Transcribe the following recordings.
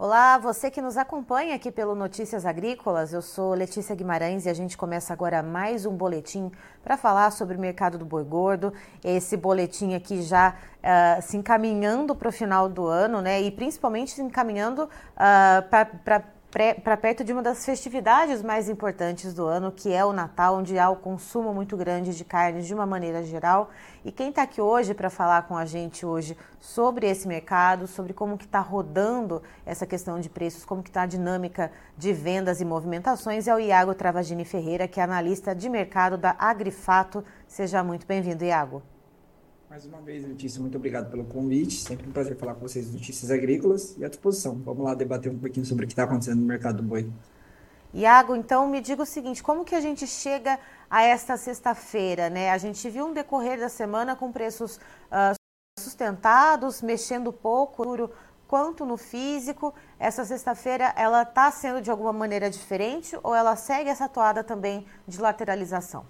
Olá, você que nos acompanha aqui pelo Notícias Agrícolas, eu sou Letícia Guimarães e a gente começa agora mais um boletim para falar sobre o mercado do boi gordo. Esse boletim aqui já uh, se encaminhando para o final do ano, né? E principalmente se encaminhando uh, para para perto de uma das festividades mais importantes do ano, que é o Natal, onde há o consumo muito grande de carnes de uma maneira geral. E quem está aqui hoje para falar com a gente hoje sobre esse mercado, sobre como que está rodando essa questão de preços, como que está a dinâmica de vendas e movimentações, é o Iago Travagini Ferreira, que é analista de mercado da Agrifato. Seja muito bem-vindo, Iago. Mais uma vez, Letícia, muito obrigado pelo convite. Sempre um prazer falar com vocês notícias agrícolas e à disposição. Vamos lá debater um pouquinho sobre o que está acontecendo no mercado do boi. Iago, então me diga o seguinte, como que a gente chega a esta sexta-feira, né? A gente viu um decorrer da semana com preços uh, sustentados, mexendo pouco, quanto no físico. Essa sexta-feira, ela está sendo de alguma maneira diferente ou ela segue essa toada também de lateralização?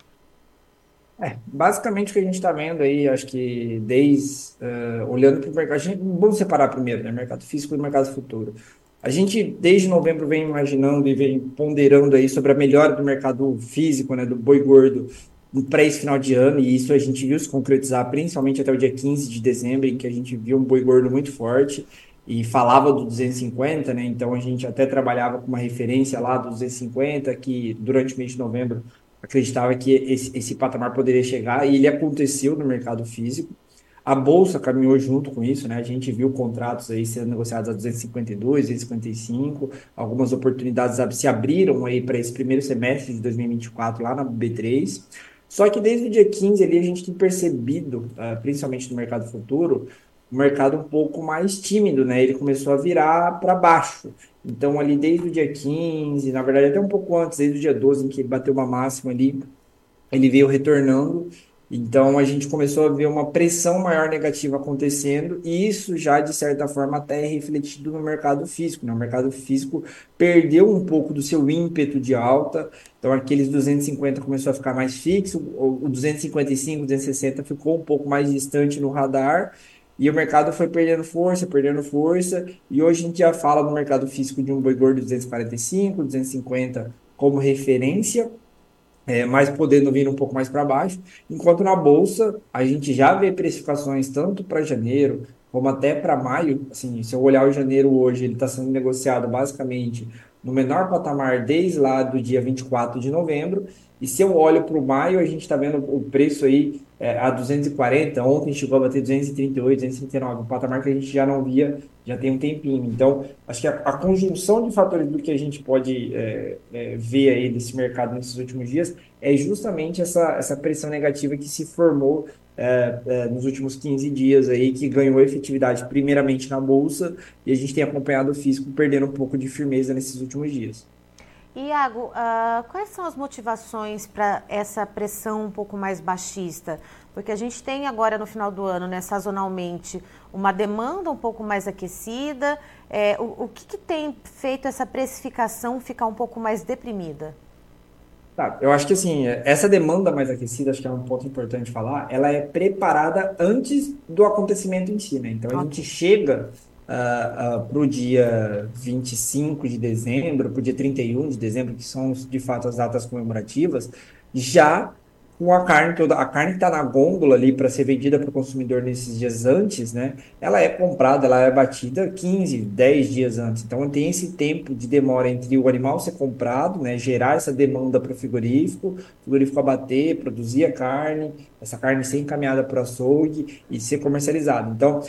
É, basicamente o que a gente está vendo aí, acho que desde, uh, olhando para o mercado, a gente, vamos separar primeiro, né, mercado físico e mercado futuro. A gente, desde novembro, vem imaginando e vem ponderando aí sobre a melhora do mercado físico, né, do boi gordo, para esse final de ano, e isso a gente viu se concretizar principalmente até o dia 15 de dezembro, em que a gente viu um boi gordo muito forte, e falava do 250, né, então a gente até trabalhava com uma referência lá do 250, que durante o mês de novembro acreditava que esse, esse patamar poderia chegar e ele aconteceu no mercado físico. A bolsa caminhou junto com isso, né? A gente viu contratos aí sendo negociados a 252, 255, algumas oportunidades se abriram aí para esse primeiro semestre de 2024 lá na B3. Só que desde o dia 15 ali a gente tem percebido, uh, principalmente no mercado futuro, o mercado um pouco mais tímido, né? Ele começou a virar para baixo. Então, ali desde o dia 15, na verdade, até um pouco antes, desde o dia 12, em que ele bateu uma máxima ali, ele veio retornando. Então, a gente começou a ver uma pressão maior negativa acontecendo, e isso já, de certa forma, até é refletido no mercado físico. Né? O mercado físico perdeu um pouco do seu ímpeto de alta, então aqueles 250 começou a ficar mais fixo, o 255, 260 ficou um pouco mais distante no radar, e o mercado foi perdendo força, perdendo força, e hoje a gente já fala no mercado físico de um boi gordo 245, 250 como referência, é, mas podendo vir um pouco mais para baixo, enquanto na bolsa a gente já vê precificações tanto para janeiro como até para maio. Assim, se eu olhar o janeiro hoje, ele está sendo negociado basicamente no menor patamar desde lá do dia 24 de novembro, e se eu olho para o maio, a gente está vendo o preço aí é, a 240, ontem chegou a bater 238, 239, um patamar que a gente já não via já tem um tempinho. Então, acho que a, a conjunção de fatores do que a gente pode é, é, ver aí desse mercado nesses últimos dias é justamente essa, essa pressão negativa que se formou é, é, nos últimos 15 dias aí, que ganhou efetividade primeiramente na Bolsa, e a gente tem acompanhado o físico perdendo um pouco de firmeza nesses últimos dias. Iago, uh, quais são as motivações para essa pressão um pouco mais baixista? Porque a gente tem agora no final do ano, né, sazonalmente, uma demanda um pouco mais aquecida. É, o, o que, que, tem feito essa precificação ficar um pouco mais deprimida? Tá, eu acho que assim, essa demanda mais aquecida, acho que é um ponto importante falar, ela é preparada antes do acontecimento em si, né? Então a gente chega uh, uh, para o dia 25 de dezembro, para o dia 31 de dezembro, que são de fato as datas comemorativas, já com a carne toda, a carne que está na gôndola ali para ser vendida para o consumidor nesses dias antes, né? Ela é comprada, ela é batida 15, 10 dias antes. Então tem esse tempo de demora entre o animal ser comprado, né? Gerar essa demanda para o frigorífico, o frigorífico abater, produzir a carne, essa carne ser encaminhada para o açougue e ser comercializada. Então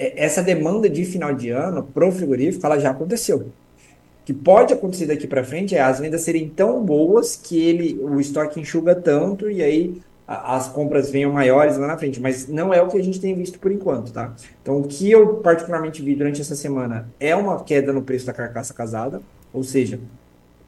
essa demanda de final de ano pro frigorífico, ela já aconteceu. O que pode acontecer daqui para frente é as vendas serem tão boas que ele o estoque enxuga tanto e aí as compras venham maiores lá na frente, mas não é o que a gente tem visto por enquanto, tá? Então, o que eu particularmente vi durante essa semana é uma queda no preço da carcaça casada, ou seja,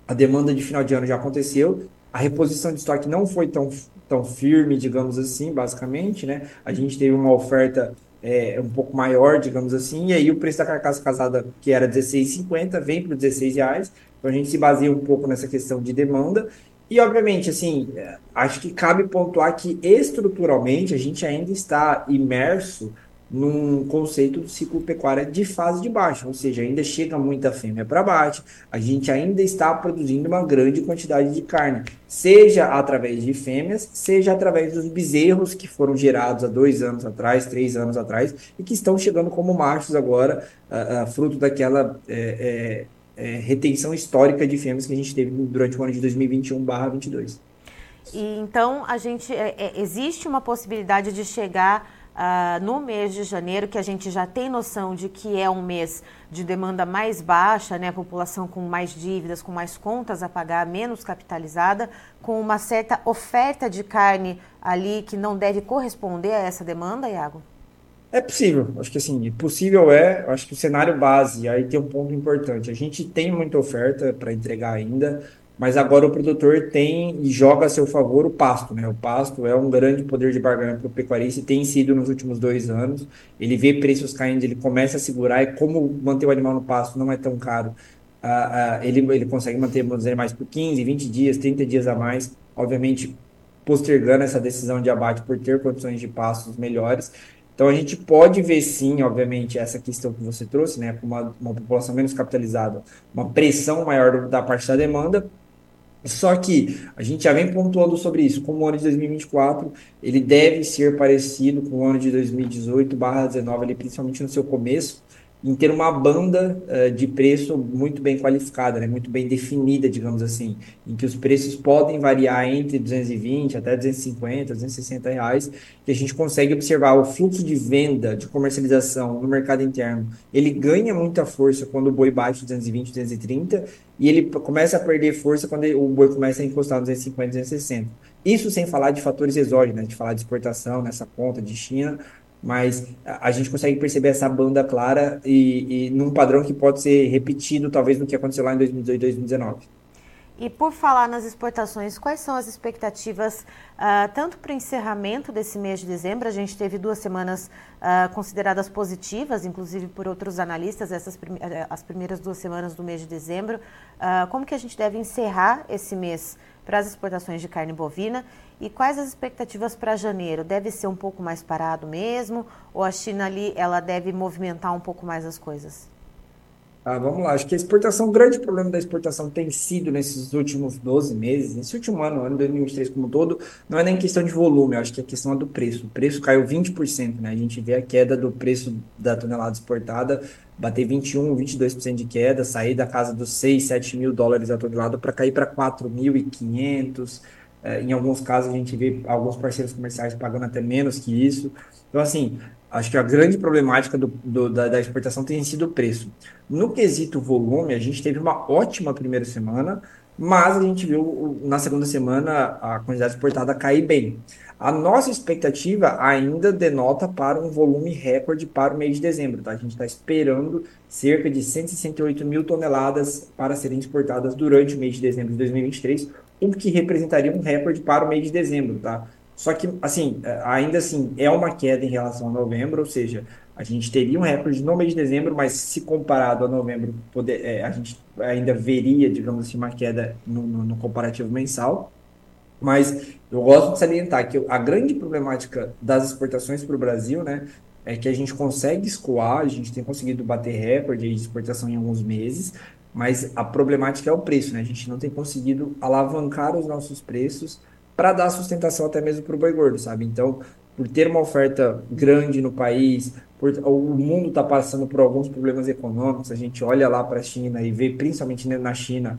a demanda de final de ano já aconteceu, a reposição de estoque não foi tão, tão firme, digamos assim, basicamente, né? A gente teve uma oferta é, um pouco maior, digamos assim, e aí o preço da carcaça casada, que era R$16,50, vem para 16,00 reais. Então a gente se baseia um pouco nessa questão de demanda. E, obviamente, assim, acho que cabe pontuar que estruturalmente a gente ainda está imerso num conceito do ciclo pecuário de fase de baixa, ou seja, ainda chega muita fêmea para baixo, a gente ainda está produzindo uma grande quantidade de carne, seja através de fêmeas, seja através dos bezerros que foram gerados há dois anos atrás, três anos atrás, e que estão chegando como machos agora, uh, uh, fruto daquela é, é, é, retenção histórica de fêmeas que a gente teve durante o ano de 2021/22. E então a gente é, é, existe uma possibilidade de chegar uh, no mês de janeiro, que a gente já tem noção de que é um mês de demanda mais baixa, né? A população com mais dívidas, com mais contas a pagar, menos capitalizada, com uma certa oferta de carne ali que não deve corresponder a essa demanda, Iago? É possível, acho que assim, possível é, acho que o cenário base, aí tem um ponto importante. A gente tem muita oferta para entregar ainda, mas agora o produtor tem e joga a seu favor o pasto, né? O pasto é um grande poder de barganha para o pecuarista e tem sido nos últimos dois anos. Ele vê preços caindo, ele começa a segurar e como manter o animal no pasto não é tão caro, ele, ele consegue manter, vamos dizer, mais por 15, 20 dias, 30 dias a mais, obviamente postergando essa decisão de abate por ter condições de pastos melhores. Então a gente pode ver sim, obviamente, essa questão que você trouxe, né, com uma, uma população menos capitalizada, uma pressão maior da parte da demanda, só que a gente já vem pontuando sobre isso, como o ano de 2024, ele deve ser parecido com o ano de 2018/19, principalmente no seu começo, em ter uma banda uh, de preço muito bem qualificada, né, muito bem definida, digamos assim, em que os preços podem variar entre 220 até 250, 260 reais, que a gente consegue observar o fluxo de venda, de comercialização no mercado interno, ele ganha muita força quando o boi bate 220, 230, e ele começa a perder força quando o boi começa a encostar nos 250, 260. Isso sem falar de fatores exógenos, né, de falar de exportação nessa ponta de China, mas a gente consegue perceber essa banda clara e, e num padrão que pode ser repetido, talvez, no que aconteceu lá em 2018 e 2019. E por falar nas exportações, quais são as expectativas uh, tanto para o encerramento desse mês de dezembro? A gente teve duas semanas uh, consideradas positivas, inclusive por outros analistas, essas eh, as primeiras duas semanas do mês de dezembro. Uh, como que a gente deve encerrar esse mês para as exportações de carne bovina? E quais as expectativas para janeiro? Deve ser um pouco mais parado mesmo? Ou a China ali ela deve movimentar um pouco mais as coisas? Ah, vamos lá, acho que a exportação, o grande problema da exportação tem sido nesses últimos 12 meses, nesse último ano, ano 2023 como um todo, não é nem questão de volume, acho que é questão do preço. O preço caiu 20%, né? A gente vê a queda do preço da tonelada exportada bater 21, 22% de queda, sair da casa dos 6, 7 mil dólares a tonelada para cair para 4.500 é, em alguns casos, a gente vê alguns parceiros comerciais pagando até menos que isso. Então, assim, acho que a grande problemática do, do, da, da, exportação tem sido o preço. No quesito volume, a gente teve uma ótima primeira semana, mas a gente viu na segunda semana a quantidade exportada cair bem. A nossa expectativa ainda denota para um volume recorde para o mês de dezembro. Tá? A gente está esperando cerca de 168 mil toneladas para serem exportadas durante o mês de dezembro de 2023, o que representaria um recorde para o mês de dezembro, tá? Só que, assim, é, ainda assim, é uma queda em relação a novembro, ou seja, a gente teria um recorde no mês de dezembro, mas se comparado a novembro, poder, é, a gente ainda veria, digamos assim, uma queda no, no, no comparativo mensal. Mas eu gosto de salientar que a grande problemática das exportações para o Brasil, né, é que a gente consegue escoar, a gente tem conseguido bater recorde de exportação em alguns meses, mas a problemática é o preço, né? A gente não tem conseguido alavancar os nossos preços para dar sustentação até mesmo para o boi gordo, sabe? Então, por ter uma oferta grande no país, por, o mundo está passando por alguns problemas econômicos, a gente olha lá para a China e vê, principalmente na China,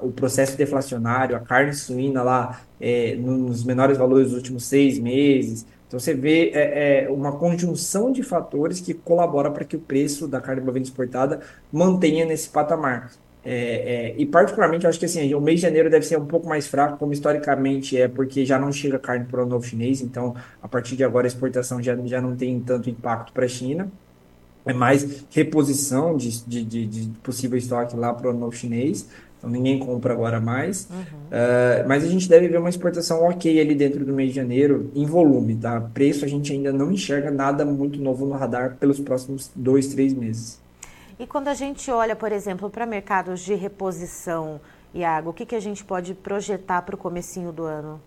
o processo deflacionário, a carne suína lá é, nos menores valores dos últimos seis meses. Então você vê é, é, uma conjunção de fatores que colabora para que o preço da carne bovina exportada mantenha nesse patamar. É, é, e particularmente eu acho que assim, o mês de janeiro deve ser um pouco mais fraco, como historicamente é, porque já não chega carne para o novo chinês, então a partir de agora a exportação já, já não tem tanto impacto para a China. É mais reposição de, de, de, de possível estoque lá para o novo chinês. Então ninguém compra agora mais. Uhum. Uh, mas a gente deve ver uma exportação ok ali dentro do mês de janeiro, em volume, tá? Preço a gente ainda não enxerga nada muito novo no radar pelos próximos dois, três meses. E quando a gente olha, por exemplo, para mercados de reposição, Iago, o que, que a gente pode projetar para o comecinho do ano?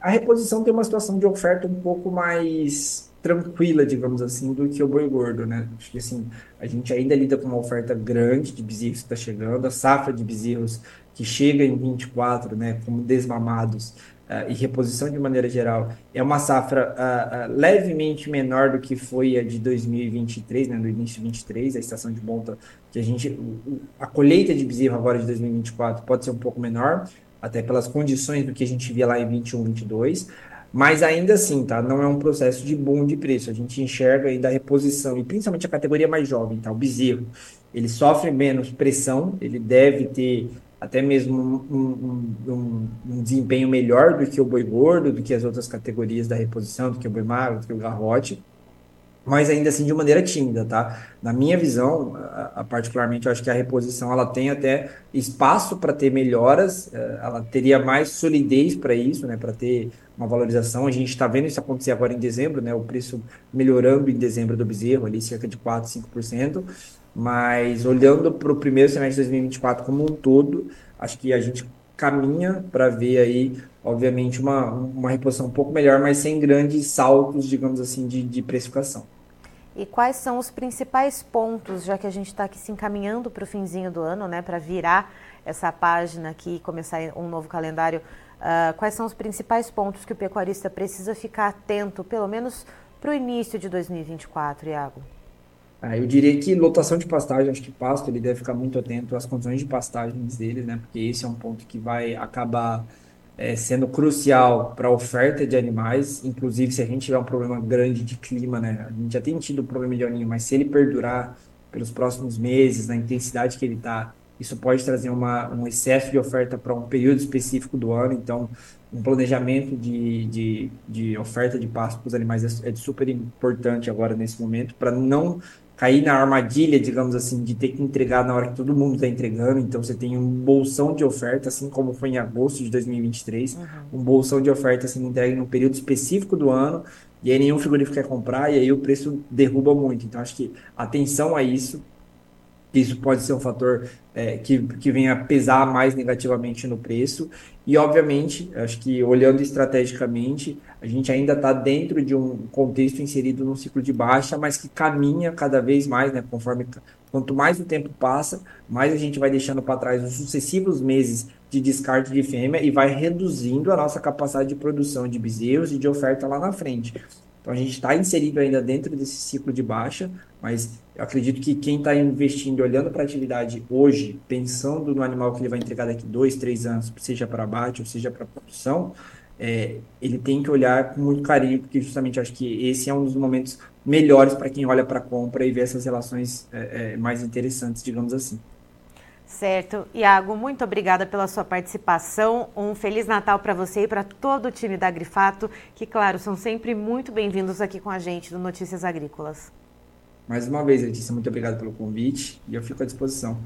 A reposição tem uma situação de oferta um pouco mais tranquila, digamos assim, do que o boi gordo, né? Acho que assim, a gente ainda lida com uma oferta grande de bezerros que está chegando, a safra de bezerros que chega em 24, né, como desmamados, uh, e reposição de maneira geral, é uma safra uh, uh, levemente menor do que foi a de 2023, né, no início de 23, a estação de monta, que a gente, a colheita de bezerro agora de 2024 pode ser um pouco menor, até pelas condições do que a gente via lá em 21, 22, mas ainda assim, tá? Não é um processo de boom de preço. A gente enxerga ainda a reposição, e principalmente a categoria mais jovem, tá? O bezerro. Ele sofre menos pressão, ele deve ter até mesmo um, um, um, um, desempenho melhor do que o boi gordo, do que as outras categorias da reposição, do que o boi magro, do que o garrote, mas ainda assim de maneira tímida, tá? Na minha visão, a, a particularmente, eu acho que a reposição ela tem até espaço para ter melhoras, eh, ela teria mais solidez para isso, né? Para ter uma valorização. A gente está vendo isso acontecer agora em dezembro, né? O preço melhorando em dezembro do bezerro, ali cerca de 4, 5%. Mas olhando para o primeiro semestre de 2024 como um todo, acho que a gente caminha para ver aí, obviamente, uma, uma reposição um pouco melhor, mas sem grandes saltos, digamos assim, de, de precificação. E quais são os principais pontos, já que a gente está aqui se encaminhando para o finzinho do ano, né, para virar essa página aqui e começar um novo calendário? Uh, quais são os principais pontos que o pecuarista precisa ficar atento, pelo menos para o início de 2024, Iago? Ah, eu diria que lotação de pastagem, acho que pasto ele deve ficar muito atento às condições de pastagens dele, né? Porque esse é um ponto que vai acabar é, sendo crucial para a oferta de animais, inclusive se a gente tiver um problema grande de clima, né? A gente já tem tido um problema de aninho, mas se ele perdurar pelos próximos meses, na intensidade que ele está, isso pode trazer uma, um excesso de oferta para um período específico do ano. Então, um planejamento de, de, de oferta de pasto para os animais é, é super importante agora nesse momento, para não cair na armadilha, digamos assim, de ter que entregar na hora que todo mundo está entregando. Então você tem um bolsão de oferta, assim como foi em agosto de 2023, uhum. um bolsão de oferta assim, entregue num período específico do ano, e aí nenhum frigorífico quer comprar, e aí o preço derruba muito. Então acho que atenção a isso, isso pode ser um fator é, que, que venha pesar mais negativamente no preço. E, obviamente, acho que olhando estrategicamente, a gente ainda está dentro de um contexto inserido num ciclo de baixa, mas que caminha cada vez mais, né? Conforme quanto mais o tempo passa, mais a gente vai deixando para trás os sucessivos meses de descarte de fêmea e vai reduzindo a nossa capacidade de produção de bezerros e de oferta lá na frente. Então a gente está inserido ainda dentro desse ciclo de baixa, mas eu acredito que quem está investindo, olhando para a atividade hoje, pensando no animal que ele vai entregar daqui dois, três anos, seja para abate ou seja para produção, é, ele tem que olhar com muito carinho, porque justamente acho que esse é um dos momentos melhores para quem olha para a compra e vê essas relações é, é, mais interessantes, digamos assim. Certo. Iago, muito obrigada pela sua participação. Um Feliz Natal para você e para todo o time da Agrifato, que, claro, são sempre muito bem-vindos aqui com a gente do Notícias Agrícolas. Mais uma vez, Letícia, muito obrigado pelo convite e eu fico à disposição.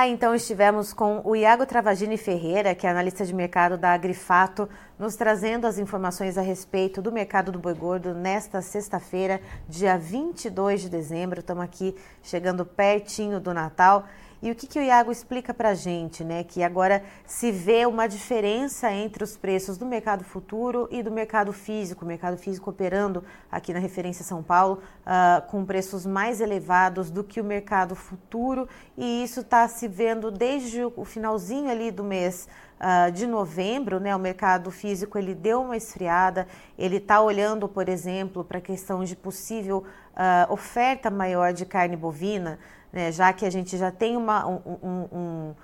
Tá, então estivemos com o Iago Travagini Ferreira, que é analista de mercado da Agrifato, nos trazendo as informações a respeito do mercado do boi gordo nesta sexta-feira, dia 22 de dezembro. Estamos aqui chegando pertinho do Natal. E o que, que o Iago explica para a gente, né? Que agora se vê uma diferença entre os preços do mercado futuro e do mercado físico, o mercado físico operando aqui na referência São Paulo uh, com preços mais elevados do que o mercado futuro, e isso está se vendo desde o finalzinho ali do mês uh, de novembro, né? O mercado físico ele deu uma esfriada, ele está olhando, por exemplo, para a questão de possível uh, oferta maior de carne bovina né, já que a gente já tem uma, um,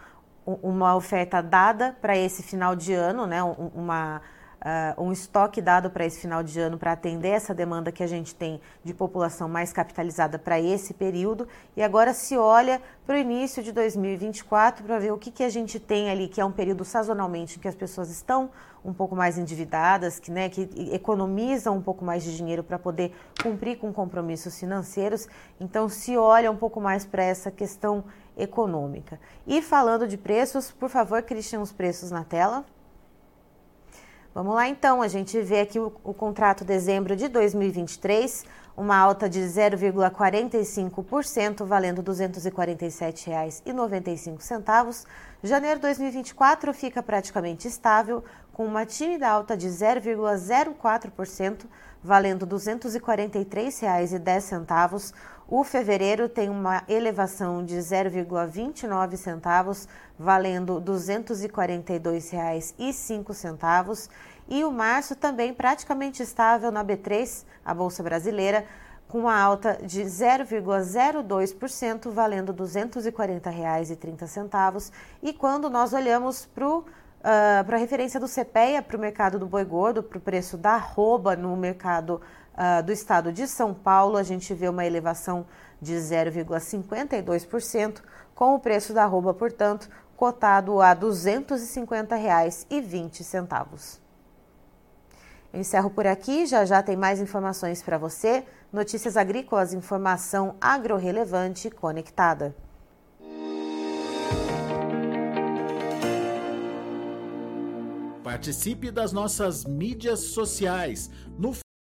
um, uma oferta dada para esse final de ano, né, uma, uh, um estoque dado para esse final de ano para atender essa demanda que a gente tem de população mais capitalizada para esse período. E agora se olha para o início de 2024 para ver o que, que a gente tem ali, que é um período sazonalmente em que as pessoas estão um pouco mais endividadas, que, né, que economizam um pouco mais de dinheiro para poder cumprir com compromissos financeiros. Então, se olha um pouco mais para essa questão econômica. E falando de preços, por favor, Cristian, os preços na tela. Vamos lá então, a gente vê aqui o, o contrato dezembro de 2023, uma alta de 0,45%, valendo R$ 247,95. Janeiro de 2024 fica praticamente estável, com uma tímida alta de 0,04%, valendo R$ 243,10. O fevereiro tem uma elevação de 0,29 centavos, valendo R$ 242,05. E o março também praticamente estável na B3, a Bolsa Brasileira, com uma alta de 0,02%, valendo R$ 240,30. E quando nós olhamos para uh, a referência do CPEA para o mercado do boi gordo, para o preço da arroba no mercado uh, do estado de São Paulo, a gente vê uma elevação de 0,52%, com o preço da arroba, portanto, cotado a R$ 250,20. Eu encerro por aqui, já já tem mais informações para você. Notícias agrícolas, informação agro-relevante conectada. Participe das nossas mídias sociais no